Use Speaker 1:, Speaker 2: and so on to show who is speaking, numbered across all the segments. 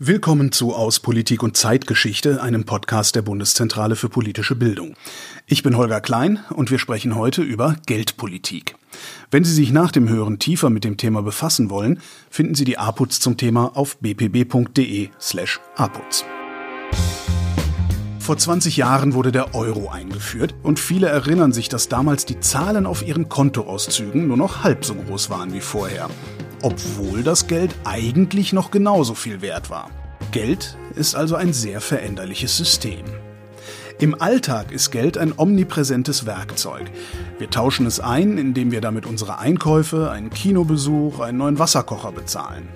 Speaker 1: Willkommen zu Aus Politik und Zeitgeschichte, einem Podcast der Bundeszentrale für politische Bildung. Ich bin Holger Klein und wir sprechen heute über Geldpolitik. Wenn Sie sich nach dem Hören tiefer mit dem Thema befassen wollen, finden Sie die APUZ zum Thema auf bpb.de slash APUZ. Vor 20 Jahren wurde der Euro eingeführt und viele erinnern sich, dass damals die Zahlen auf ihren Kontoauszügen nur noch halb so groß waren wie vorher obwohl das Geld eigentlich noch genauso viel wert war. Geld ist also ein sehr veränderliches System. Im Alltag ist Geld ein omnipräsentes Werkzeug. Wir tauschen es ein, indem wir damit unsere Einkäufe, einen Kinobesuch, einen neuen Wasserkocher bezahlen.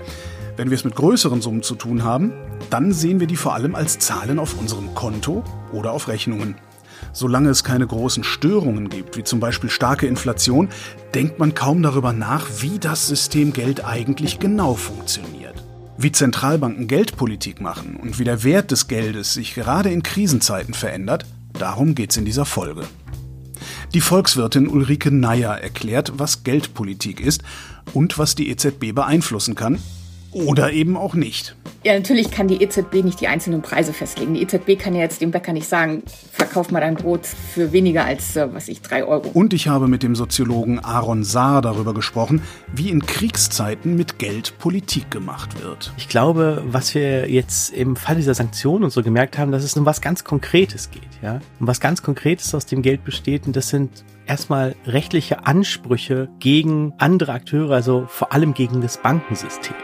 Speaker 1: Wenn wir es mit größeren Summen zu tun haben, dann sehen wir die vor allem als Zahlen auf unserem Konto oder auf Rechnungen. Solange es keine großen Störungen gibt, wie zum Beispiel starke Inflation, denkt man kaum darüber nach, wie das System Geld eigentlich genau funktioniert. Wie Zentralbanken Geldpolitik machen und wie der Wert des Geldes sich gerade in Krisenzeiten verändert, darum geht's in dieser Folge. Die Volkswirtin Ulrike Neyer erklärt, was Geldpolitik ist und was die EZB beeinflussen kann oder eben auch nicht.
Speaker 2: Ja, natürlich kann die EZB nicht die einzelnen Preise festlegen. Die EZB kann ja jetzt dem Bäcker nicht sagen, verkauf mal dein Brot für weniger als, äh, was ich, drei Euro.
Speaker 1: Und ich habe mit dem Soziologen Aaron Saar darüber gesprochen, wie in Kriegszeiten mit Geld Politik gemacht wird.
Speaker 3: Ich glaube, was wir jetzt im Fall dieser Sanktionen und so gemerkt haben, dass es um was ganz Konkretes geht, ja. Um was ganz Konkretes aus dem Geld besteht und das sind erstmal rechtliche Ansprüche gegen andere Akteure, also vor allem gegen das Bankensystem.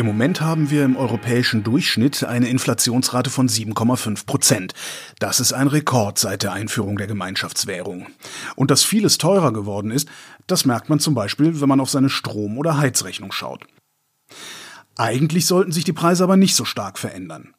Speaker 1: Im Moment haben wir im europäischen Durchschnitt eine Inflationsrate von 7,5 Prozent. Das ist ein Rekord seit der Einführung der Gemeinschaftswährung. Und dass vieles teurer geworden ist, das merkt man zum Beispiel, wenn man auf seine Strom- oder Heizrechnung schaut. Eigentlich sollten sich die Preise aber nicht so stark verändern.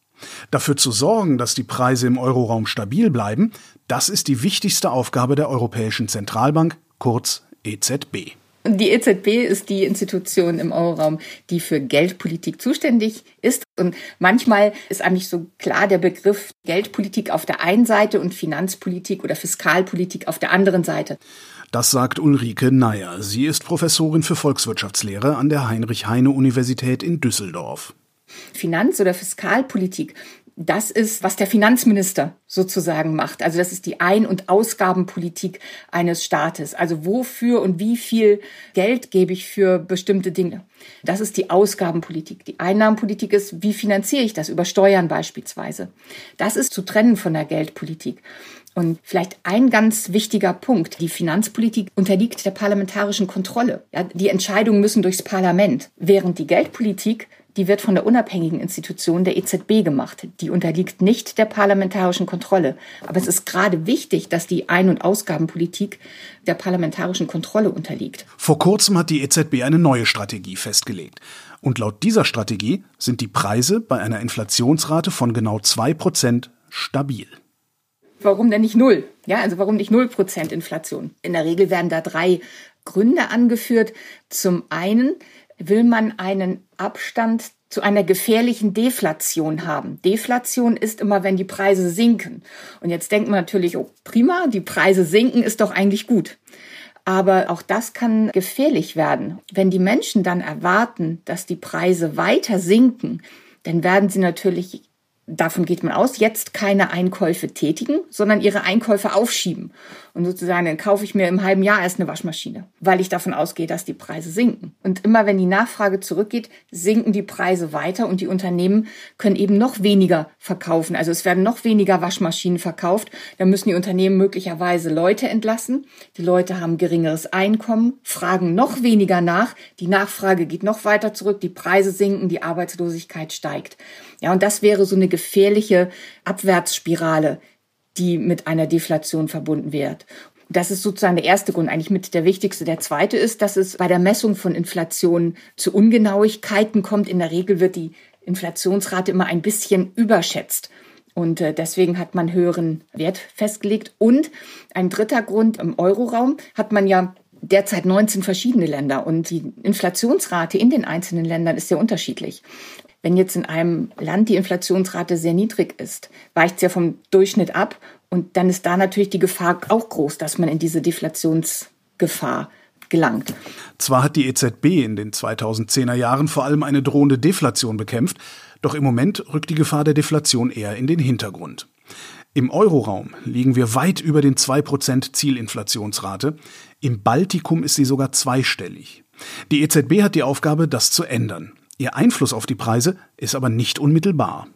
Speaker 1: Dafür zu sorgen, dass die Preise im Euroraum stabil bleiben, das ist die wichtigste Aufgabe der Europäischen Zentralbank, kurz EZB.
Speaker 2: Die EZB ist die Institution im Euroraum, die für Geldpolitik zuständig ist. Und manchmal ist eigentlich so klar der Begriff Geldpolitik auf der einen Seite und Finanzpolitik oder Fiskalpolitik auf der anderen Seite.
Speaker 1: Das sagt Ulrike Neyer. Sie ist Professorin für Volkswirtschaftslehre an der Heinrich-Heine-Universität in Düsseldorf.
Speaker 2: Finanz- oder Fiskalpolitik das ist, was der Finanzminister sozusagen macht. Also das ist die Ein- und Ausgabenpolitik eines Staates. Also wofür und wie viel Geld gebe ich für bestimmte Dinge. Das ist die Ausgabenpolitik. Die Einnahmenpolitik ist, wie finanziere ich das? Über Steuern beispielsweise. Das ist zu trennen von der Geldpolitik. Und vielleicht ein ganz wichtiger Punkt. Die Finanzpolitik unterliegt der parlamentarischen Kontrolle. Ja, die Entscheidungen müssen durchs Parlament, während die Geldpolitik die wird von der unabhängigen Institution der EZB gemacht. Die unterliegt nicht der parlamentarischen Kontrolle. Aber es ist gerade wichtig, dass die Ein- und Ausgabenpolitik der parlamentarischen Kontrolle unterliegt.
Speaker 1: Vor kurzem hat die EZB eine neue Strategie festgelegt. Und laut dieser Strategie sind die Preise bei einer Inflationsrate von genau zwei Prozent stabil.
Speaker 2: Warum denn nicht null? Ja, also warum nicht null Prozent Inflation? In der Regel werden da drei Gründe angeführt. Zum einen will man einen Abstand zu einer gefährlichen Deflation haben. Deflation ist immer, wenn die Preise sinken. Und jetzt denkt man natürlich, oh prima, die Preise sinken ist doch eigentlich gut. Aber auch das kann gefährlich werden. Wenn die Menschen dann erwarten, dass die Preise weiter sinken, dann werden sie natürlich davon geht man aus, jetzt keine Einkäufe tätigen, sondern ihre Einkäufe aufschieben. Und sozusagen, dann kaufe ich mir im halben Jahr erst eine Waschmaschine, weil ich davon ausgehe, dass die Preise sinken. Und immer wenn die Nachfrage zurückgeht, sinken die Preise weiter und die Unternehmen können eben noch weniger verkaufen. Also es werden noch weniger Waschmaschinen verkauft. Da müssen die Unternehmen möglicherweise Leute entlassen. Die Leute haben geringeres Einkommen, fragen noch weniger nach. Die Nachfrage geht noch weiter zurück. Die Preise sinken, die Arbeitslosigkeit steigt. Ja, und das wäre so eine gefährliche Abwärtsspirale, die mit einer Deflation verbunden wird. Das ist sozusagen der erste Grund, eigentlich mit der wichtigste. Der zweite ist, dass es bei der Messung von Inflation zu Ungenauigkeiten kommt. In der Regel wird die Inflationsrate immer ein bisschen überschätzt. Und äh, deswegen hat man höheren Wert festgelegt. Und ein dritter Grund, im Euroraum hat man ja derzeit 19 verschiedene Länder und die Inflationsrate in den einzelnen Ländern ist sehr unterschiedlich. Wenn jetzt in einem Land die Inflationsrate sehr niedrig ist, weicht es ja vom Durchschnitt ab und dann ist da natürlich die Gefahr auch groß, dass man in diese Deflationsgefahr gelangt.
Speaker 1: Zwar hat die EZB in den 2010er Jahren vor allem eine drohende Deflation bekämpft, doch im Moment rückt die Gefahr der Deflation eher in den Hintergrund. Im Euroraum liegen wir weit über den 2% Zielinflationsrate. Im Baltikum ist sie sogar zweistellig. Die EZB hat die Aufgabe, das zu ändern. Ihr Einfluss auf die Preise ist aber nicht unmittelbar.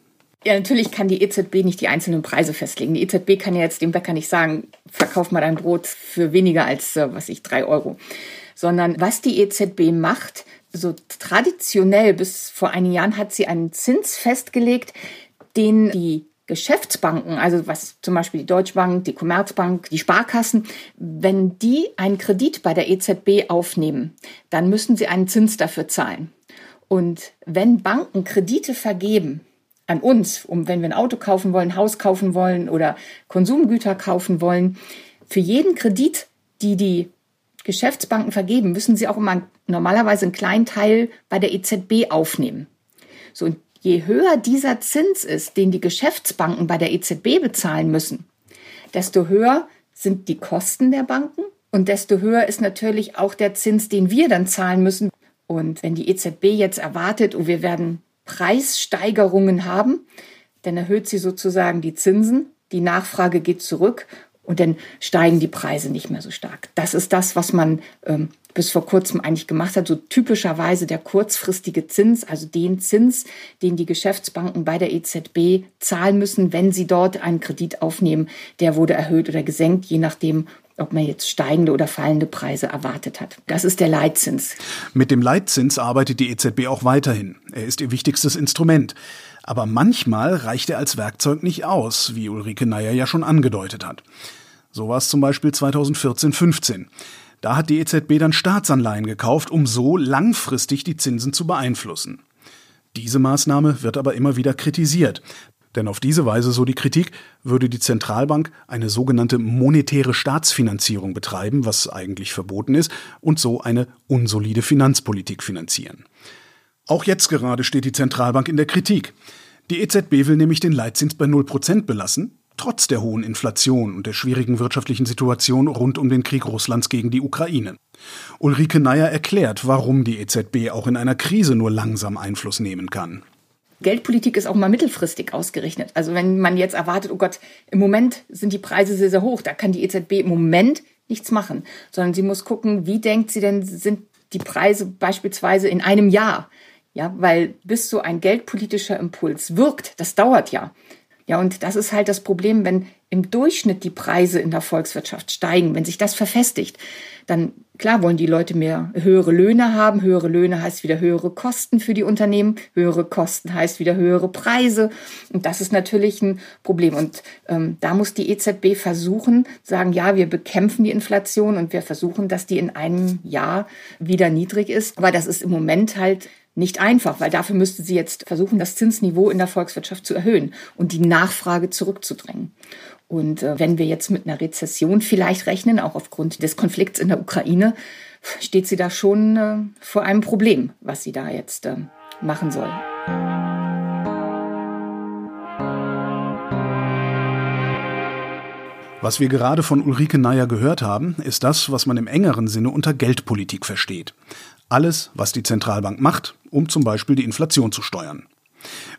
Speaker 2: Ja, natürlich kann die EZB nicht die einzelnen Preise festlegen. Die EZB kann ja jetzt dem Bäcker nicht sagen, verkauf mal dein Brot für weniger als, äh, was ich, drei Euro. Sondern was die EZB macht, so traditionell bis vor einigen Jahren hat sie einen Zins festgelegt, den die Geschäftsbanken, also was zum Beispiel die Deutsche Bank, die Commerzbank, die Sparkassen, wenn die einen Kredit bei der EZB aufnehmen, dann müssen sie einen Zins dafür zahlen. Und wenn Banken Kredite vergeben an uns, um wenn wir ein Auto kaufen wollen, ein Haus kaufen wollen oder Konsumgüter kaufen wollen, für jeden Kredit, die die Geschäftsbanken vergeben, müssen sie auch immer normalerweise einen kleinen Teil bei der EZB aufnehmen. So, und je höher dieser Zins ist, den die Geschäftsbanken bei der EZB bezahlen müssen, desto höher sind die Kosten der Banken und desto höher ist natürlich auch der Zins, den wir dann zahlen müssen. Und wenn die EZB jetzt erwartet, und wir werden Preissteigerungen haben, dann erhöht sie sozusagen die Zinsen, die Nachfrage geht zurück und dann steigen die Preise nicht mehr so stark. Das ist das, was man ähm, bis vor kurzem eigentlich gemacht hat, so typischerweise der kurzfristige Zins, also den Zins, den die Geschäftsbanken bei der EZB zahlen müssen, wenn sie dort einen Kredit aufnehmen, der wurde erhöht oder gesenkt, je nachdem, ob man jetzt steigende oder fallende Preise erwartet hat. Das ist der Leitzins.
Speaker 1: Mit dem Leitzins arbeitet die EZB auch weiterhin. Er ist ihr wichtigstes Instrument. Aber manchmal reicht er als Werkzeug nicht aus, wie Ulrike Neier ja schon angedeutet hat. So war es zum Beispiel 2014-15. Da hat die EZB dann Staatsanleihen gekauft, um so langfristig die Zinsen zu beeinflussen. Diese Maßnahme wird aber immer wieder kritisiert. Denn auf diese Weise, so die Kritik, würde die Zentralbank eine sogenannte monetäre Staatsfinanzierung betreiben, was eigentlich verboten ist, und so eine unsolide Finanzpolitik finanzieren. Auch jetzt gerade steht die Zentralbank in der Kritik. Die EZB will nämlich den Leitzins bei 0% belassen, trotz der hohen Inflation und der schwierigen wirtschaftlichen Situation rund um den Krieg Russlands gegen die Ukraine. Ulrike Neier erklärt, warum die EZB auch in einer Krise nur langsam Einfluss nehmen kann.
Speaker 2: Geldpolitik ist auch mal mittelfristig ausgerechnet. Also wenn man jetzt erwartet, oh Gott, im Moment sind die Preise sehr, sehr hoch, da kann die EZB im Moment nichts machen, sondern sie muss gucken, wie denkt sie denn, sind die Preise beispielsweise in einem Jahr? Ja, weil bis so ein geldpolitischer Impuls wirkt, das dauert ja. Ja, und das ist halt das Problem, wenn im Durchschnitt die Preise in der Volkswirtschaft steigen, wenn sich das verfestigt, dann klar wollen die Leute mehr höhere Löhne haben. Höhere Löhne heißt wieder höhere Kosten für die Unternehmen. Höhere Kosten heißt wieder höhere Preise. Und das ist natürlich ein Problem. Und ähm, da muss die EZB versuchen, sagen, ja, wir bekämpfen die Inflation und wir versuchen, dass die in einem Jahr wieder niedrig ist. Aber das ist im Moment halt nicht einfach, weil dafür müsste sie jetzt versuchen, das Zinsniveau in der Volkswirtschaft zu erhöhen und die Nachfrage zurückzudrängen. Und äh, wenn wir jetzt mit einer Rezession vielleicht rechnen, auch aufgrund des Konflikts in der Ukraine, steht sie da schon äh, vor einem Problem, was sie da jetzt äh, machen soll.
Speaker 1: Was wir gerade von Ulrike Neier gehört haben, ist das, was man im engeren Sinne unter Geldpolitik versteht. Alles, was die Zentralbank macht, um zum Beispiel die Inflation zu steuern.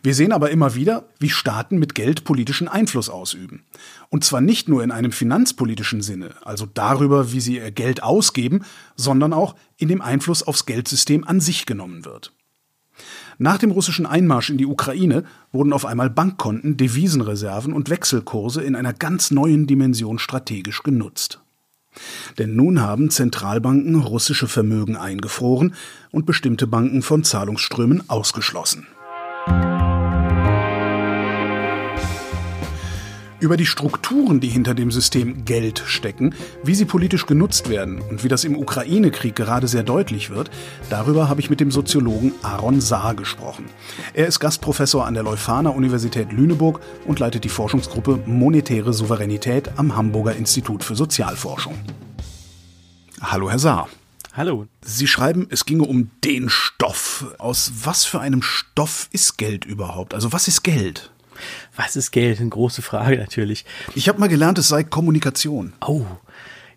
Speaker 1: Wir sehen aber immer wieder, wie Staaten mit Geld politischen Einfluss ausüben. Und zwar nicht nur in einem finanzpolitischen Sinne, also darüber, wie sie ihr Geld ausgeben, sondern auch in dem Einfluss aufs Geldsystem an sich genommen wird. Nach dem russischen Einmarsch in die Ukraine wurden auf einmal Bankkonten, Devisenreserven und Wechselkurse in einer ganz neuen Dimension strategisch genutzt. Denn nun haben Zentralbanken russische Vermögen eingefroren und bestimmte Banken von Zahlungsströmen ausgeschlossen. Über die Strukturen, die hinter dem System Geld stecken, wie sie politisch genutzt werden und wie das im Ukraine-Krieg gerade sehr deutlich wird, darüber habe ich mit dem Soziologen Aaron Saar gesprochen. Er ist Gastprofessor an der Leuphana Universität Lüneburg und leitet die Forschungsgruppe Monetäre Souveränität am Hamburger Institut für Sozialforschung. Hallo, Herr Saar.
Speaker 3: Hallo.
Speaker 1: Sie schreiben, es ginge um den Stoff. Aus was für einem Stoff ist Geld überhaupt? Also was ist Geld?
Speaker 3: Was ist Geld? Eine große Frage natürlich.
Speaker 1: Ich habe mal gelernt, es sei Kommunikation.
Speaker 3: Oh,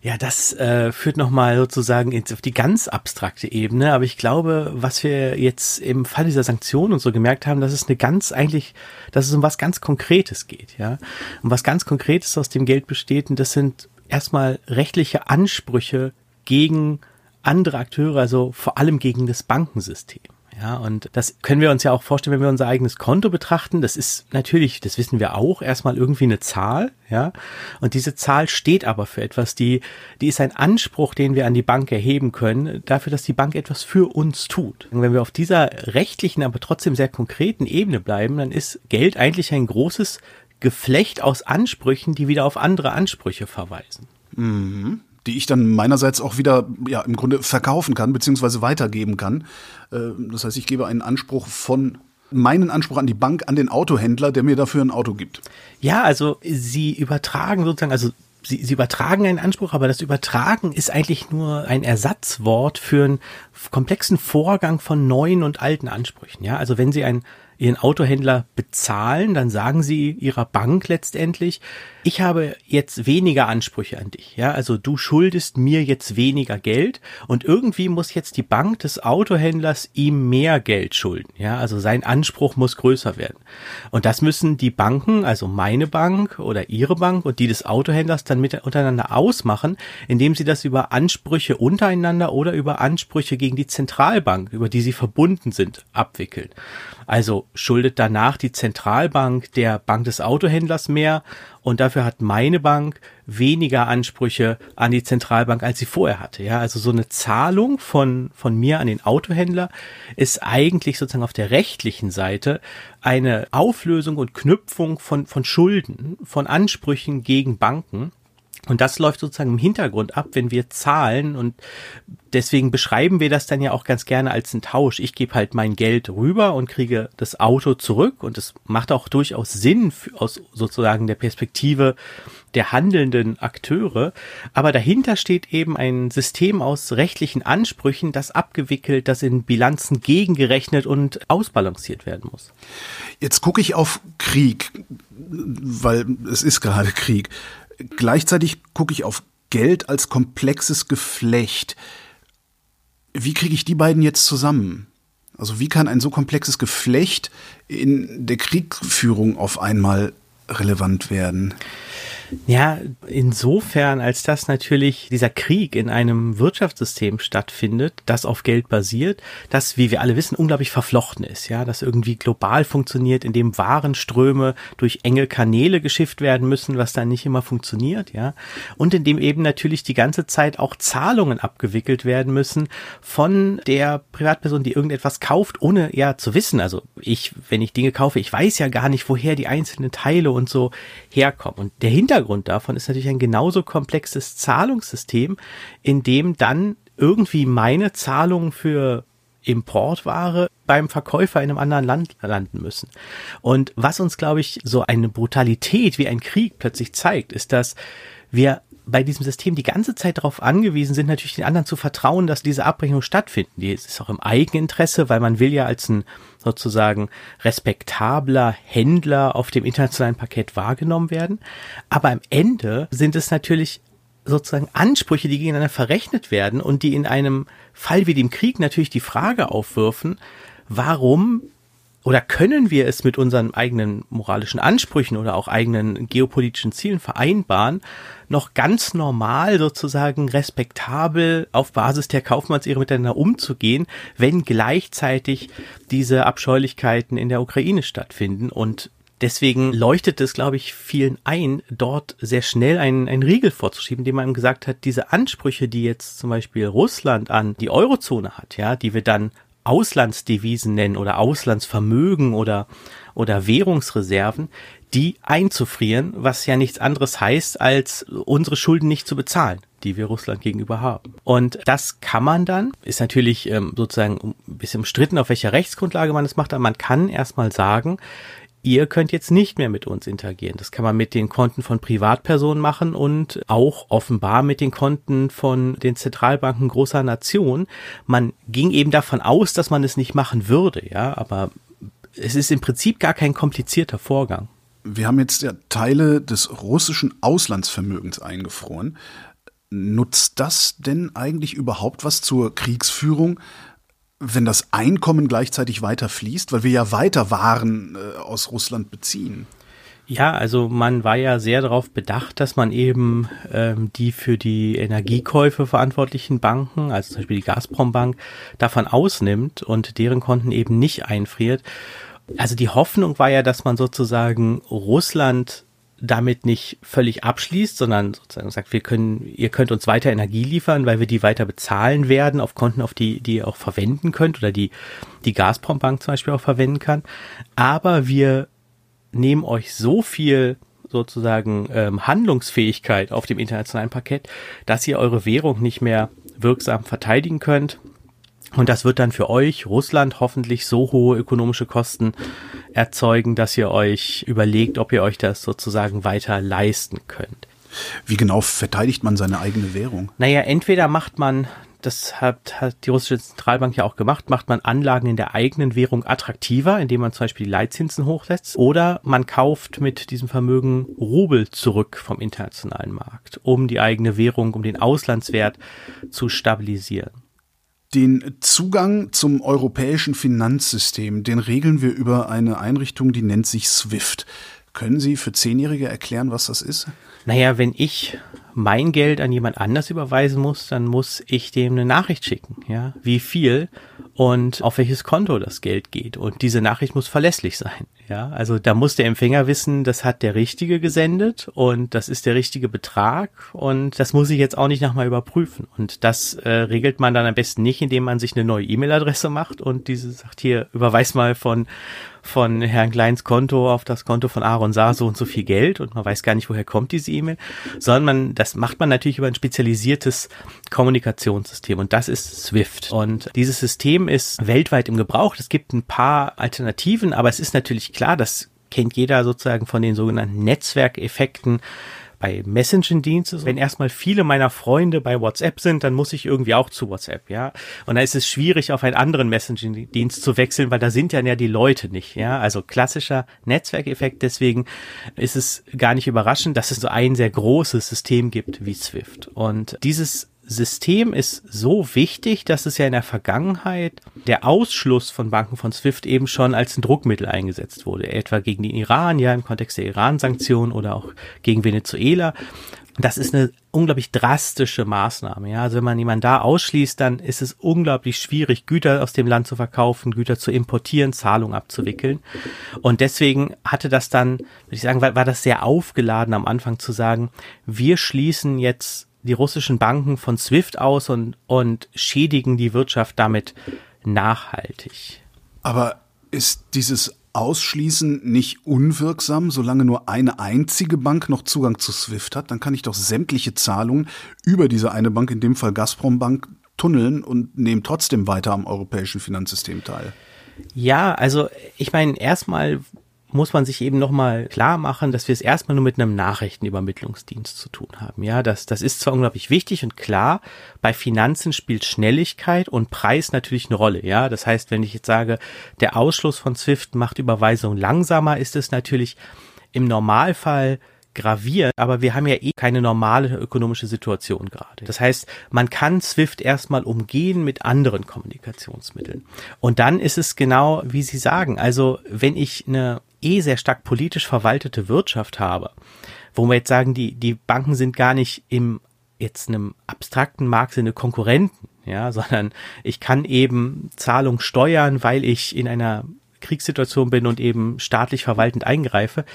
Speaker 3: ja, das äh, führt nochmal sozusagen ins, auf die ganz abstrakte Ebene. Aber ich glaube, was wir jetzt im Fall dieser Sanktionen und so gemerkt haben, dass es eine ganz eigentlich, dass es um was ganz Konkretes geht, ja. Um was ganz Konkretes aus dem Geld besteht. Und das sind erstmal rechtliche Ansprüche gegen andere Akteure, also vor allem gegen das Bankensystem. Ja, und das können wir uns ja auch vorstellen, wenn wir unser eigenes Konto betrachten. Das ist natürlich, das wissen wir auch, erstmal irgendwie eine Zahl, ja. Und diese Zahl steht aber für etwas, die, die ist ein Anspruch, den wir an die Bank erheben können, dafür, dass die Bank etwas für uns tut. Und wenn wir auf dieser rechtlichen, aber trotzdem sehr konkreten Ebene bleiben, dann ist Geld eigentlich ein großes Geflecht aus Ansprüchen, die wieder auf andere Ansprüche verweisen.
Speaker 1: Mhm die ich dann meinerseits auch wieder ja im Grunde verkaufen kann beziehungsweise weitergeben kann. Äh, das heißt, ich gebe einen Anspruch von meinen Anspruch an die Bank, an den Autohändler, der mir dafür ein Auto gibt.
Speaker 3: Ja, also sie übertragen sozusagen, also sie, sie übertragen einen Anspruch, aber das Übertragen ist eigentlich nur ein Ersatzwort für einen komplexen Vorgang von neuen und alten Ansprüchen. Ja, also wenn Sie ein ihren Autohändler bezahlen, dann sagen sie ihrer Bank letztendlich, ich habe jetzt weniger Ansprüche an dich. Ja, also du schuldest mir jetzt weniger Geld und irgendwie muss jetzt die Bank des Autohändlers ihm mehr Geld schulden. Ja, also sein Anspruch muss größer werden. Und das müssen die Banken, also meine Bank oder ihre Bank und die des Autohändlers dann mit, untereinander ausmachen, indem sie das über Ansprüche untereinander oder über Ansprüche gegen die Zentralbank, über die sie verbunden sind, abwickeln. Also schuldet danach die Zentralbank der Bank des Autohändlers mehr und dafür hat meine Bank weniger Ansprüche an die Zentralbank, als sie vorher hatte. Ja, also so eine Zahlung von, von mir an den Autohändler ist eigentlich sozusagen auf der rechtlichen Seite eine Auflösung und Knüpfung von, von Schulden, von Ansprüchen gegen Banken. Und das läuft sozusagen im Hintergrund ab, wenn wir zahlen. Und deswegen beschreiben wir das dann ja auch ganz gerne als einen Tausch. Ich gebe halt mein Geld rüber und kriege das Auto zurück. Und es macht auch durchaus Sinn aus sozusagen der Perspektive der handelnden Akteure. Aber dahinter steht eben ein System aus rechtlichen Ansprüchen, das abgewickelt, das in Bilanzen gegengerechnet und ausbalanciert werden muss.
Speaker 1: Jetzt gucke ich auf Krieg, weil es ist gerade Krieg. Gleichzeitig gucke ich auf Geld als komplexes Geflecht. Wie kriege ich die beiden jetzt zusammen? Also wie kann ein so komplexes Geflecht in der Kriegführung auf einmal relevant werden?
Speaker 3: Ja, insofern, als dass natürlich dieser Krieg in einem Wirtschaftssystem stattfindet, das auf Geld basiert, das, wie wir alle wissen, unglaublich verflochten ist, ja, das irgendwie global funktioniert, in dem Warenströme durch enge Kanäle geschifft werden müssen, was dann nicht immer funktioniert, ja, und in dem eben natürlich die ganze Zeit auch Zahlungen abgewickelt werden müssen von der Privatperson, die irgendetwas kauft, ohne ja zu wissen. Also ich, wenn ich Dinge kaufe, ich weiß ja gar nicht, woher die einzelnen Teile und so herkommen. Und der Hintergrund Hintergrund davon ist natürlich ein genauso komplexes Zahlungssystem, in dem dann irgendwie meine Zahlungen für Importware beim Verkäufer in einem anderen Land landen müssen. Und was uns, glaube ich, so eine Brutalität wie ein Krieg plötzlich zeigt, ist, dass wir bei diesem System die ganze Zeit darauf angewiesen sind, natürlich den anderen zu vertrauen, dass diese Abrechnungen stattfinden. Die ist auch im Eigeninteresse, weil man will ja als ein sozusagen respektabler Händler auf dem internationalen Parkett wahrgenommen werden. Aber am Ende sind es natürlich sozusagen Ansprüche, die gegeneinander verrechnet werden und die in einem Fall wie dem Krieg natürlich die Frage aufwürfen, warum oder können wir es mit unseren eigenen moralischen Ansprüchen oder auch eigenen geopolitischen Zielen vereinbaren, noch ganz normal sozusagen respektabel auf Basis der Kaufmannsehre miteinander umzugehen, wenn gleichzeitig diese Abscheulichkeiten in der Ukraine stattfinden? Und Deswegen leuchtet es, glaube ich, vielen ein, dort sehr schnell einen, einen Riegel vorzuschieben, indem man gesagt hat, diese Ansprüche, die jetzt zum Beispiel Russland an die Eurozone hat, ja, die wir dann Auslandsdevisen nennen oder Auslandsvermögen oder, oder Währungsreserven, die einzufrieren, was ja nichts anderes heißt, als unsere Schulden nicht zu bezahlen, die wir Russland gegenüber haben. Und das kann man dann, ist natürlich ähm, sozusagen ein bisschen umstritten, auf welcher Rechtsgrundlage man das macht, aber man kann erstmal sagen, ihr könnt jetzt nicht mehr mit uns interagieren. Das kann man mit den Konten von Privatpersonen machen und auch offenbar mit den Konten von den Zentralbanken großer Nationen. Man ging eben davon aus, dass man es nicht machen würde, ja, aber es ist im Prinzip gar kein komplizierter Vorgang.
Speaker 1: Wir haben jetzt ja Teile des russischen Auslandsvermögens eingefroren. Nutzt das denn eigentlich überhaupt was zur Kriegsführung? Wenn das Einkommen gleichzeitig weiter fließt, weil wir ja weiter Waren äh, aus Russland beziehen.
Speaker 3: Ja, also man war ja sehr darauf bedacht, dass man eben ähm, die für die Energiekäufe verantwortlichen Banken, also zum Beispiel die Gazprom-Bank, davon ausnimmt und deren Konten eben nicht einfriert. Also die Hoffnung war ja, dass man sozusagen Russland damit nicht völlig abschließt, sondern sozusagen sagt, wir können, ihr könnt uns weiter Energie liefern, weil wir die weiter bezahlen werden auf Konten, auf die, die ihr auch verwenden könnt oder die die Gazprom Bank zum Beispiel auch verwenden kann. Aber wir nehmen euch so viel sozusagen ähm, Handlungsfähigkeit auf dem internationalen Parkett, dass ihr eure Währung nicht mehr wirksam verteidigen könnt und das wird dann für euch, Russland, hoffentlich so hohe ökonomische Kosten erzeugen, dass ihr euch überlegt, ob ihr euch das sozusagen weiter leisten könnt.
Speaker 1: Wie genau verteidigt man seine eigene Währung?
Speaker 3: Naja, entweder macht man, das hat, hat die russische Zentralbank ja auch gemacht, macht man Anlagen in der eigenen Währung attraktiver, indem man zum Beispiel die Leitzinsen hochsetzt, oder man kauft mit diesem Vermögen Rubel zurück vom internationalen Markt, um die eigene Währung, um den Auslandswert zu stabilisieren.
Speaker 1: Den Zugang zum europäischen Finanzsystem, den regeln wir über eine Einrichtung, die nennt sich SWIFT. Können Sie für Zehnjährige erklären, was das ist?
Speaker 3: Naja, wenn ich mein Geld an jemand anders überweisen muss, dann muss ich dem eine Nachricht schicken, ja, wie viel und auf welches Konto das Geld geht. Und diese Nachricht muss verlässlich sein. Ja, also da muss der Empfänger wissen, das hat der Richtige gesendet und das ist der richtige Betrag und das muss ich jetzt auch nicht nochmal überprüfen. Und das äh, regelt man dann am besten nicht, indem man sich eine neue E-Mail-Adresse macht und diese sagt hier, überweis mal von von Herrn Kleins Konto auf das Konto von Aaron Saar so und so viel Geld und man weiß gar nicht, woher kommt diese E-Mail, sondern man, das macht man natürlich über ein spezialisiertes Kommunikationssystem und das ist Swift. Und dieses System ist weltweit im Gebrauch. Es gibt ein paar Alternativen, aber es ist natürlich klar, das kennt jeder sozusagen von den sogenannten Netzwerkeffekten bei Messaging-Diensten, wenn erstmal viele meiner Freunde bei WhatsApp sind, dann muss ich irgendwie auch zu WhatsApp, ja. Und da ist es schwierig, auf einen anderen Messaging-Dienst zu wechseln, weil da sind ja die Leute nicht, ja. Also klassischer Netzwerkeffekt. Deswegen ist es gar nicht überraschend, dass es so ein sehr großes System gibt wie Swift. Und dieses System ist so wichtig, dass es ja in der Vergangenheit der Ausschluss von Banken von SWIFT eben schon als ein Druckmittel eingesetzt wurde, etwa gegen den Iran, ja im Kontext der Iran-Sanktionen oder auch gegen Venezuela. Das ist eine unglaublich drastische Maßnahme. Ja, also wenn man jemanden da ausschließt, dann ist es unglaublich schwierig, Güter aus dem Land zu verkaufen, Güter zu importieren, Zahlungen abzuwickeln. Und deswegen hatte das dann, würde ich sagen, war, war das sehr aufgeladen am Anfang zu sagen, wir schließen jetzt die russischen Banken von SWIFT aus und, und schädigen die Wirtschaft damit nachhaltig.
Speaker 1: Aber ist dieses Ausschließen nicht unwirksam, solange nur eine einzige Bank noch Zugang zu SWIFT hat? Dann kann ich doch sämtliche Zahlungen über diese eine Bank, in dem Fall Gazprom Bank, tunneln und nehme trotzdem weiter am europäischen Finanzsystem teil.
Speaker 3: Ja, also ich meine, erstmal muss man sich eben nochmal klar machen, dass wir es erstmal nur mit einem Nachrichtenübermittlungsdienst zu tun haben. Ja, das, das ist zwar unglaublich wichtig und klar, bei Finanzen spielt Schnelligkeit und Preis natürlich eine Rolle. Ja, das heißt, wenn ich jetzt sage, der Ausschluss von SWIFT macht Überweisungen langsamer, ist es natürlich im Normalfall gravierend, aber wir haben ja eh keine normale ökonomische Situation gerade. Das heißt, man kann SWIFT erstmal umgehen mit anderen Kommunikationsmitteln. Und dann ist es genau, wie Sie sagen, also wenn ich eine eh sehr stark politisch verwaltete Wirtschaft habe, wo wir jetzt sagen, die, die Banken sind gar nicht im jetzt einem abstrakten Marktsinne Konkurrenten, ja, sondern ich kann eben Zahlung steuern, weil ich in einer Kriegssituation bin und eben staatlich verwaltend eingreife,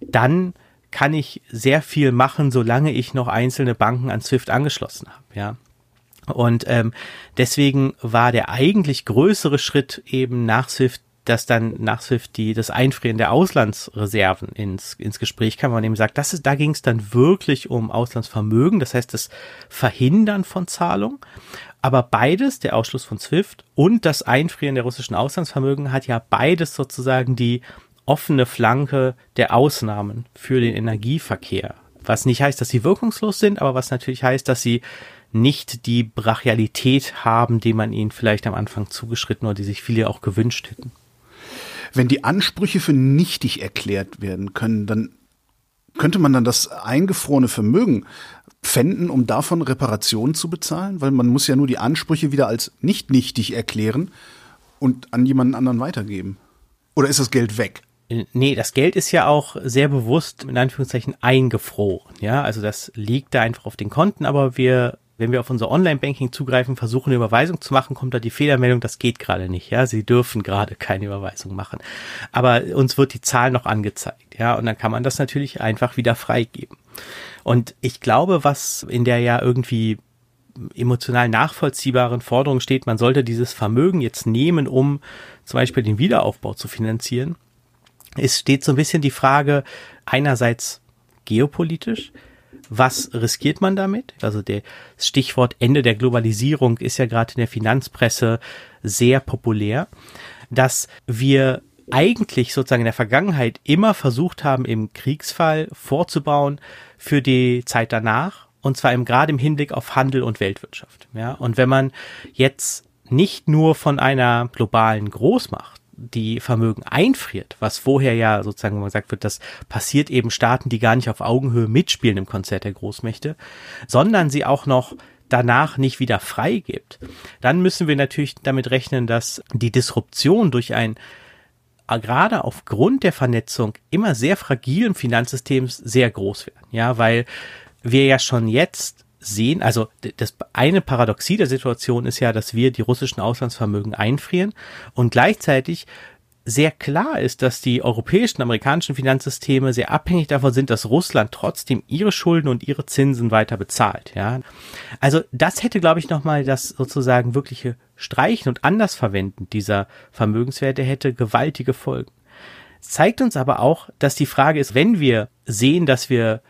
Speaker 3: dann kann ich sehr viel machen, solange ich noch einzelne Banken an SWIFT angeschlossen habe, ja. Und ähm, deswegen war der eigentlich größere Schritt eben nach SWIFT dass dann nach SWIFT die, das Einfrieren der Auslandsreserven ins, ins Gespräch kam, man eben sagt, das ist, da ging es dann wirklich um Auslandsvermögen, das heißt das Verhindern von Zahlungen. Aber beides, der Ausschluss von SWIFT und das Einfrieren der russischen Auslandsvermögen, hat ja beides sozusagen die offene Flanke der Ausnahmen für den Energieverkehr. Was nicht heißt, dass sie wirkungslos sind, aber was natürlich heißt, dass sie nicht die Brachialität haben, die man ihnen vielleicht am Anfang zugeschritten oder die sich viele auch gewünscht hätten.
Speaker 1: Wenn die Ansprüche für nichtig erklärt werden können, dann könnte man dann das eingefrorene Vermögen pfänden, um davon Reparationen zu bezahlen? Weil man muss ja nur die Ansprüche wieder als nicht nichtig erklären und an jemanden anderen weitergeben. Oder ist das Geld weg?
Speaker 3: Nee, das Geld ist ja auch sehr bewusst in Anführungszeichen eingefroren. Ja, also das liegt da einfach auf den Konten, aber wir wenn wir auf unser Online-Banking zugreifen, versuchen eine Überweisung zu machen, kommt da die Fehlermeldung, das geht gerade nicht, ja, sie dürfen gerade keine Überweisung machen. Aber uns wird die Zahl noch angezeigt, ja, und dann kann man das natürlich einfach wieder freigeben. Und ich glaube, was in der ja irgendwie emotional nachvollziehbaren Forderung steht, man sollte dieses Vermögen jetzt nehmen, um zum Beispiel den Wiederaufbau zu finanzieren, es steht so ein bisschen die Frage einerseits geopolitisch, was riskiert man damit? Also der Stichwort Ende der Globalisierung ist ja gerade in der Finanzpresse sehr populär, dass wir eigentlich sozusagen in der Vergangenheit immer versucht haben, im Kriegsfall vorzubauen für die Zeit danach. Und zwar eben gerade im Hinblick auf Handel und Weltwirtschaft. Ja, und wenn man jetzt nicht nur von einer globalen Großmacht die Vermögen einfriert, was vorher ja sozusagen gesagt wird, das passiert eben Staaten, die gar nicht auf Augenhöhe mitspielen im Konzert der Großmächte, sondern sie auch noch danach nicht wieder freigibt, dann müssen wir natürlich damit rechnen, dass die Disruption durch ein äh, gerade aufgrund der Vernetzung immer sehr fragilen Finanzsystems sehr groß werden. Ja, weil wir ja schon jetzt sehen, also das eine Paradoxie der Situation ist ja, dass wir die russischen Auslandsvermögen einfrieren und gleichzeitig sehr klar ist, dass die europäischen, amerikanischen Finanzsysteme sehr abhängig davon sind, dass Russland trotzdem ihre Schulden und ihre Zinsen weiter bezahlt, ja. Also das hätte, glaube ich, nochmal das sozusagen wirkliche Streichen und Andersverwenden dieser Vermögenswerte hätte gewaltige Folgen. Zeigt uns aber auch, dass die Frage ist, wenn wir sehen, dass wir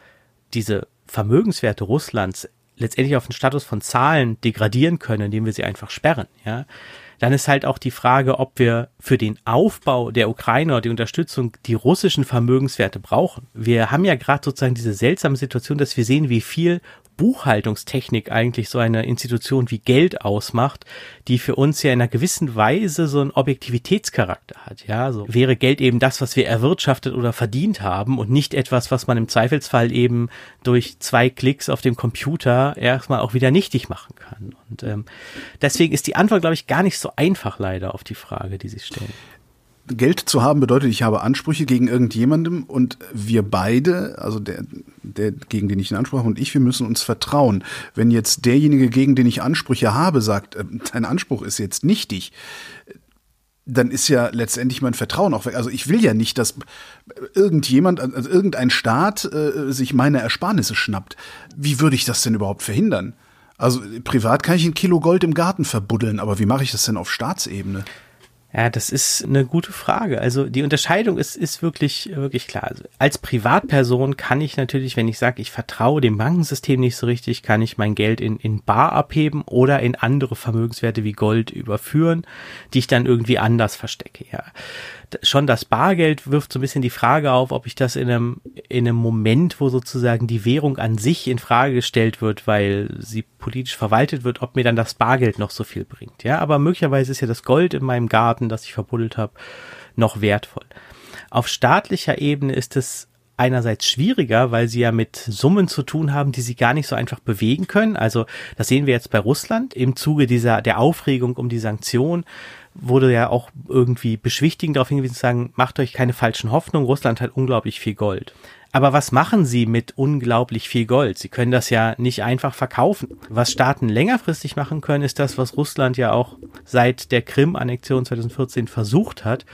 Speaker 3: diese Vermögenswerte Russlands letztendlich auf den Status von Zahlen degradieren können, indem wir sie einfach sperren, ja, dann ist halt auch die Frage, ob wir für den Aufbau der Ukraine oder die Unterstützung die russischen Vermögenswerte brauchen. Wir haben ja gerade sozusagen diese seltsame Situation, dass wir sehen, wie viel Buchhaltungstechnik eigentlich so eine Institution wie Geld ausmacht, die für uns ja in einer gewissen Weise so einen Objektivitätscharakter hat. Ja, so wäre Geld eben das, was wir erwirtschaftet oder verdient haben und nicht etwas, was man im Zweifelsfall eben durch zwei Klicks auf dem Computer erstmal auch wieder nichtig machen kann. Und ähm, deswegen ist die Antwort, glaube ich, gar nicht so einfach leider auf die Frage, die Sie stellen.
Speaker 1: Geld zu haben bedeutet, ich habe Ansprüche gegen irgendjemandem und wir beide, also der, der, gegen den ich einen Anspruch habe und ich, wir müssen uns vertrauen. Wenn jetzt derjenige, gegen den ich Ansprüche habe, sagt, äh, dein Anspruch ist jetzt nichtig, dann ist ja letztendlich mein Vertrauen auch weg. Also ich will ja nicht, dass irgendjemand, also irgendein Staat äh, sich meine Ersparnisse schnappt. Wie würde ich das denn überhaupt verhindern? Also privat kann ich ein Kilo Gold im Garten verbuddeln, aber wie mache ich das denn auf Staatsebene?
Speaker 3: Ja, das ist eine gute Frage. Also die Unterscheidung ist, ist wirklich, wirklich klar. Also als Privatperson kann ich natürlich, wenn ich sage, ich vertraue dem Bankensystem nicht so richtig, kann ich mein Geld in, in Bar abheben oder in andere Vermögenswerte wie Gold überführen, die ich dann irgendwie anders verstecke. Ja schon das Bargeld wirft so ein bisschen die Frage auf, ob ich das in einem, in einem Moment, wo sozusagen die Währung an sich in Frage gestellt wird, weil sie politisch verwaltet wird, ob mir dann das Bargeld noch so viel bringt. Ja, aber möglicherweise ist ja das Gold in meinem Garten, das ich verbuddelt habe, noch wertvoll. Auf staatlicher Ebene ist es einerseits schwieriger, weil sie ja mit Summen zu tun haben, die sie gar nicht so einfach bewegen können. Also das sehen wir jetzt bei Russland im Zuge dieser der Aufregung um die Sanktionen wurde ja auch irgendwie beschwichtigend darauf hingewiesen zu sagen, macht euch keine falschen Hoffnungen, Russland hat unglaublich viel Gold. Aber was machen sie mit unglaublich viel Gold? Sie können das ja nicht einfach verkaufen. Was Staaten längerfristig machen können, ist das, was Russland ja auch seit der Krim-Annexion 2014 versucht hat.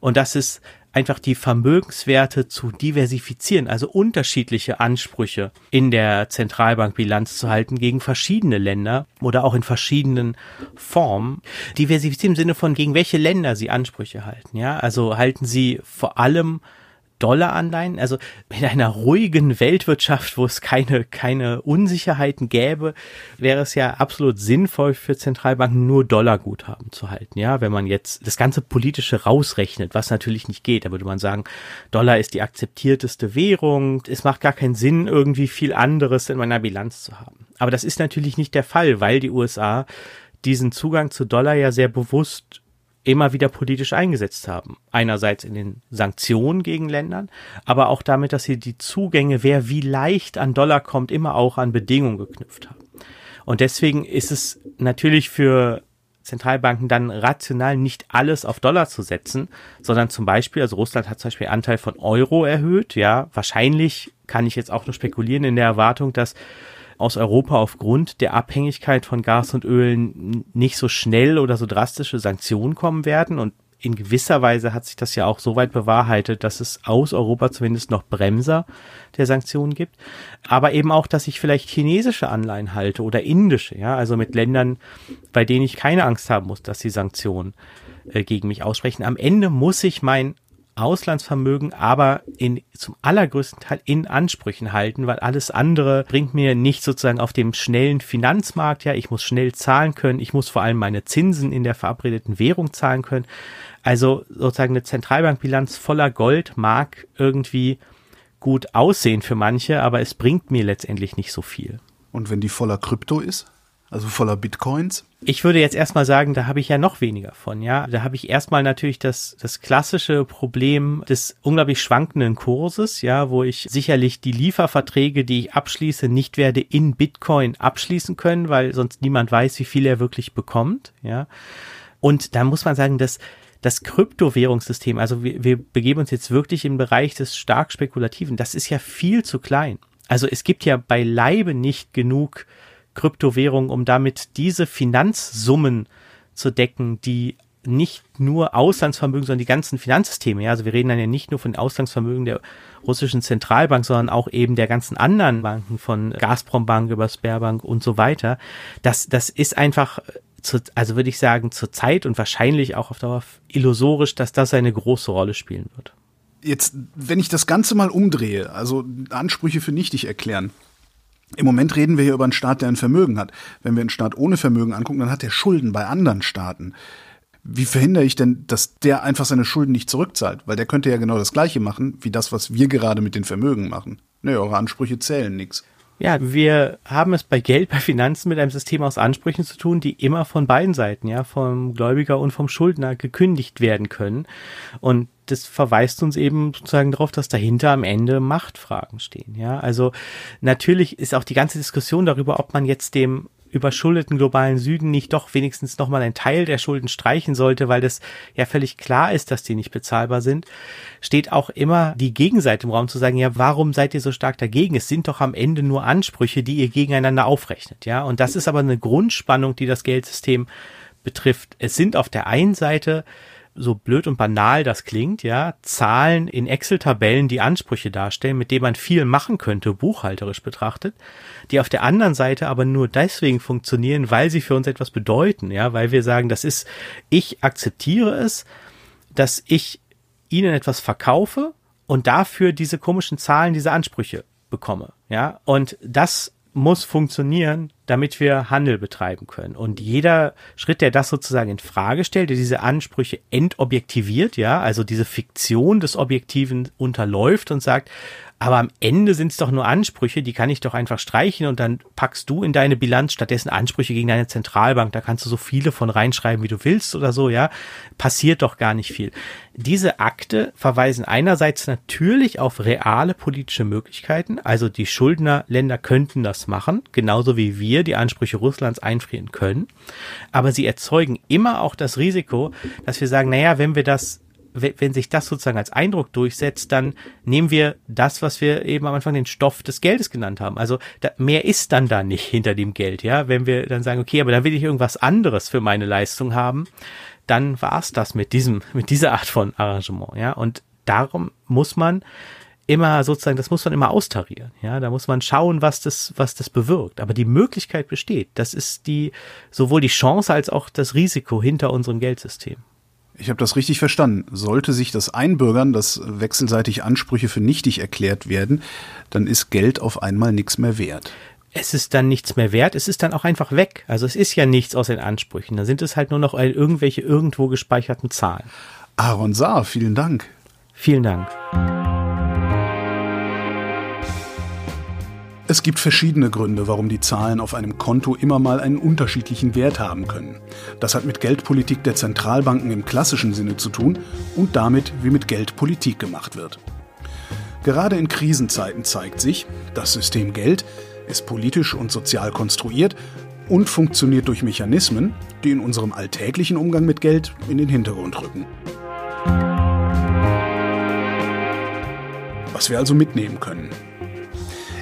Speaker 3: Und das ist einfach die Vermögenswerte zu diversifizieren, also unterschiedliche Ansprüche in der Zentralbankbilanz zu halten gegen verschiedene Länder oder auch in verschiedenen Formen. Diversifizieren im Sinne von gegen welche Länder sie Ansprüche halten, ja? Also halten sie vor allem Dollaranleihen. Also in einer ruhigen Weltwirtschaft, wo es keine, keine Unsicherheiten gäbe, wäre es ja absolut sinnvoll für Zentralbanken nur Dollarguthaben zu halten. Ja, wenn man jetzt das ganze politische rausrechnet, was natürlich nicht geht, da würde man sagen, Dollar ist die akzeptierteste Währung. Es macht gar keinen Sinn, irgendwie viel anderes in meiner Bilanz zu haben. Aber das ist natürlich nicht der Fall, weil die USA diesen Zugang zu Dollar ja sehr bewusst immer wieder politisch eingesetzt haben. Einerseits in den Sanktionen gegen Ländern, aber auch damit, dass sie die Zugänge, wer wie leicht an Dollar kommt, immer auch an Bedingungen geknüpft haben. Und deswegen ist es natürlich für Zentralbanken dann rational nicht alles auf Dollar zu setzen, sondern zum Beispiel, also Russland hat zum Beispiel Anteil von Euro erhöht, ja, wahrscheinlich kann ich jetzt auch nur spekulieren in der Erwartung, dass aus Europa aufgrund der Abhängigkeit von Gas und Öl nicht so schnell oder so drastische Sanktionen kommen werden. Und in gewisser Weise hat sich das ja auch so weit bewahrheitet, dass es aus Europa zumindest noch Bremser der Sanktionen gibt. Aber eben auch, dass ich vielleicht chinesische Anleihen halte oder indische, ja, also mit Ländern, bei denen ich keine Angst haben muss, dass sie Sanktionen äh, gegen mich aussprechen. Am Ende muss ich mein Auslandsvermögen aber in, zum allergrößten Teil in Ansprüchen halten, weil alles andere bringt mir nicht sozusagen auf dem schnellen Finanzmarkt, ja, ich muss schnell zahlen können, ich muss vor allem meine Zinsen in der verabredeten Währung zahlen können. Also sozusagen eine Zentralbankbilanz voller Gold mag irgendwie gut aussehen für manche, aber es bringt mir letztendlich nicht so viel.
Speaker 1: Und wenn die voller Krypto ist? Also voller Bitcoins?
Speaker 3: Ich würde jetzt erstmal sagen, da habe ich ja noch weniger von, ja. Da habe ich erstmal natürlich das, das klassische Problem des unglaublich schwankenden Kurses, ja, wo ich sicherlich die Lieferverträge, die ich abschließe, nicht werde in Bitcoin abschließen können, weil sonst niemand weiß, wie viel er wirklich bekommt, ja. Und da muss man sagen, dass das Kryptowährungssystem, also wir, wir begeben uns jetzt wirklich im Bereich des stark spekulativen, das ist ja viel zu klein. Also es gibt ja beileibe nicht genug Kryptowährung, um damit diese Finanzsummen zu decken, die nicht nur Auslandsvermögen, sondern die ganzen Finanzsysteme. Ja, also wir reden dann ja nicht nur von Auslandsvermögen der russischen Zentralbank, sondern auch eben der ganzen anderen Banken von Gazprom Bank über Sperrbank und so weiter. Das, das ist einfach zu, also würde ich sagen, zur Zeit und wahrscheinlich auch auf Dauer illusorisch, dass das eine große Rolle spielen wird.
Speaker 1: Jetzt, wenn ich das Ganze mal umdrehe, also Ansprüche für nichtig erklären, im Moment reden wir hier über einen Staat, der ein Vermögen hat. Wenn wir einen Staat ohne Vermögen angucken, dann hat er Schulden bei anderen Staaten. Wie verhindere ich denn, dass der einfach seine Schulden nicht zurückzahlt? Weil der könnte ja genau das Gleiche machen, wie das, was wir gerade mit den Vermögen machen. Nö, eure Ansprüche zählen nichts.
Speaker 3: Ja, wir haben es bei Geld, bei Finanzen mit einem System aus Ansprüchen zu tun, die immer von beiden Seiten, ja, vom Gläubiger und vom Schuldner gekündigt werden können. Und das verweist uns eben sozusagen darauf, dass dahinter am Ende Machtfragen stehen, ja. Also natürlich ist auch die ganze Diskussion darüber, ob man jetzt dem überschuldeten globalen Süden nicht doch wenigstens nochmal einen Teil der Schulden streichen sollte, weil das ja völlig klar ist, dass die nicht bezahlbar sind, steht auch immer die Gegenseite im Raum zu sagen, ja, warum seid ihr so stark dagegen? Es sind doch am Ende nur Ansprüche, die ihr gegeneinander aufrechnet, ja. Und das ist aber eine Grundspannung, die das Geldsystem betrifft. Es sind auf der einen Seite so blöd und banal das klingt, ja, Zahlen in Excel-Tabellen, die Ansprüche darstellen, mit denen man viel machen könnte, buchhalterisch betrachtet, die auf der anderen Seite aber nur deswegen funktionieren, weil sie für uns etwas bedeuten, ja, weil wir sagen, das ist, ich akzeptiere es, dass ich ihnen etwas verkaufe und dafür diese komischen Zahlen, diese Ansprüche bekomme, ja, und das muss funktionieren, damit wir Handel betreiben können. Und jeder Schritt, der das sozusagen in Frage stellt, der diese Ansprüche entobjektiviert, ja, also diese Fiktion des Objektiven unterläuft und sagt, aber am Ende sind es doch nur Ansprüche, die kann ich doch einfach streichen und dann packst du in deine Bilanz stattdessen Ansprüche gegen deine Zentralbank. Da kannst du so viele von reinschreiben, wie du willst oder so, ja. Passiert doch gar nicht viel. Diese Akte verweisen einerseits natürlich auf reale politische Möglichkeiten. Also die Schuldnerländer könnten das machen, genauso wie wir die Ansprüche Russlands einfrieren können. Aber sie erzeugen immer auch das Risiko, dass wir sagen, naja, wenn wir das wenn sich das sozusagen als Eindruck durchsetzt, dann nehmen wir das, was wir eben am Anfang den Stoff des Geldes genannt haben. Also da, mehr ist dann da nicht hinter dem Geld, ja. Wenn wir dann sagen, okay, aber da will ich irgendwas anderes für meine Leistung haben, dann war's das mit diesem, mit dieser Art von Arrangement, ja. Und darum muss man immer sozusagen, das muss man immer austarieren, ja. Da muss man schauen, was das, was das bewirkt. Aber die Möglichkeit besteht. Das ist die, sowohl die Chance als auch das Risiko hinter unserem Geldsystem.
Speaker 1: Ich habe das richtig verstanden. Sollte sich das einbürgern, dass wechselseitig Ansprüche für nichtig erklärt werden, dann ist Geld auf einmal nichts mehr wert.
Speaker 3: Es ist dann nichts mehr wert, es ist dann auch einfach weg. Also es ist ja nichts aus den Ansprüchen. Da sind es halt nur noch irgendwelche irgendwo gespeicherten Zahlen.
Speaker 1: Aaron Saar, vielen Dank.
Speaker 3: Vielen Dank.
Speaker 1: Es gibt verschiedene Gründe, warum die Zahlen auf einem Konto immer mal einen unterschiedlichen Wert haben können. Das hat mit Geldpolitik der Zentralbanken im klassischen Sinne zu tun und damit, wie mit Geld Politik gemacht wird. Gerade in Krisenzeiten zeigt sich, das System Geld ist politisch und sozial konstruiert und funktioniert durch Mechanismen, die in unserem alltäglichen Umgang mit Geld in den Hintergrund rücken. Was wir also mitnehmen können.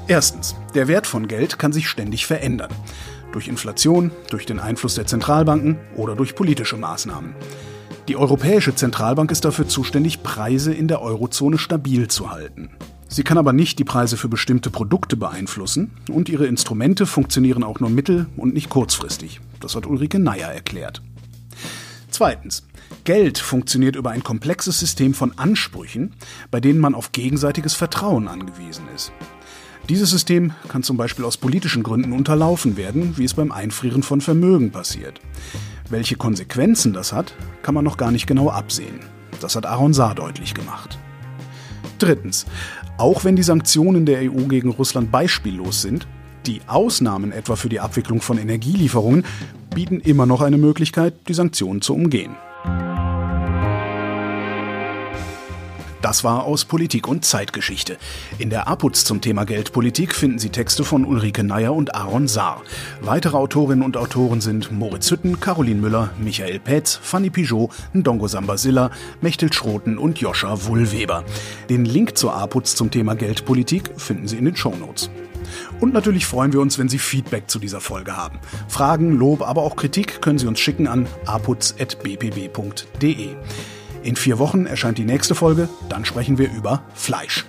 Speaker 1: Erstens, der Wert von Geld kann sich ständig verändern. Durch Inflation, durch den Einfluss der Zentralbanken oder durch politische Maßnahmen. Die Europäische Zentralbank ist dafür zuständig, Preise in der Eurozone stabil zu halten. Sie kann aber nicht die Preise für bestimmte Produkte beeinflussen und ihre Instrumente funktionieren auch nur mittel- und nicht kurzfristig. Das hat Ulrike Neier erklärt. Zweitens. Geld funktioniert über ein komplexes System von Ansprüchen, bei denen man auf gegenseitiges Vertrauen angewiesen ist. Dieses System kann zum Beispiel aus politischen Gründen unterlaufen werden, wie es beim Einfrieren von Vermögen passiert. Welche Konsequenzen das hat, kann man noch gar nicht genau absehen. Das hat Aaron Saar deutlich gemacht. Drittens. Auch wenn die Sanktionen der EU gegen Russland beispiellos sind, die Ausnahmen etwa für die Abwicklung von Energielieferungen bieten immer noch eine Möglichkeit, die Sanktionen zu umgehen. Das war aus Politik und Zeitgeschichte. In der APUZ zum Thema Geldpolitik finden Sie Texte von Ulrike Neier und Aaron Saar. Weitere Autorinnen und Autoren sind Moritz Hütten, Caroline Müller, Michael Petz, Fanny Pigeot, Ndongo Sambasilla, Mechtel Schroten und Joscha Wullweber. Den Link zur APUZ zum Thema Geldpolitik finden Sie in den Shownotes. Und natürlich freuen wir uns, wenn Sie Feedback zu dieser Folge haben. Fragen, Lob, aber auch Kritik können Sie uns schicken an aputz.bpb.de. In vier Wochen erscheint die nächste Folge, dann sprechen wir über Fleisch.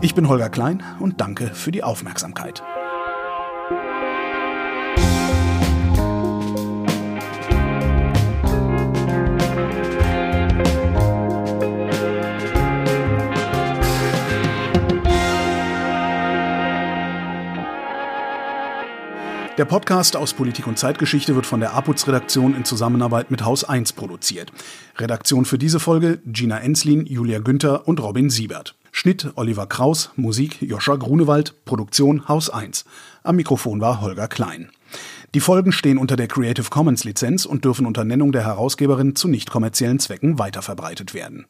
Speaker 1: Ich bin Holger Klein und danke für die Aufmerksamkeit. Der Podcast aus Politik und Zeitgeschichte wird von der APUZ-Redaktion in Zusammenarbeit mit Haus 1 produziert. Redaktion für diese Folge Gina Enslin, Julia Günther und Robin Siebert. Schnitt Oliver Kraus, Musik Joscha Grunewald, Produktion Haus 1. Am Mikrofon war Holger Klein. Die Folgen stehen unter der Creative Commons Lizenz und dürfen unter Nennung der Herausgeberin zu nicht kommerziellen Zwecken weiterverbreitet werden.